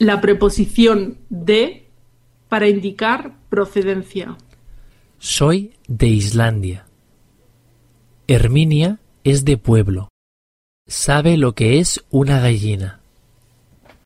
la preposición de para indicar procedencia. Soy de Islandia. Herminia es de pueblo. Sabe lo que es una gallina.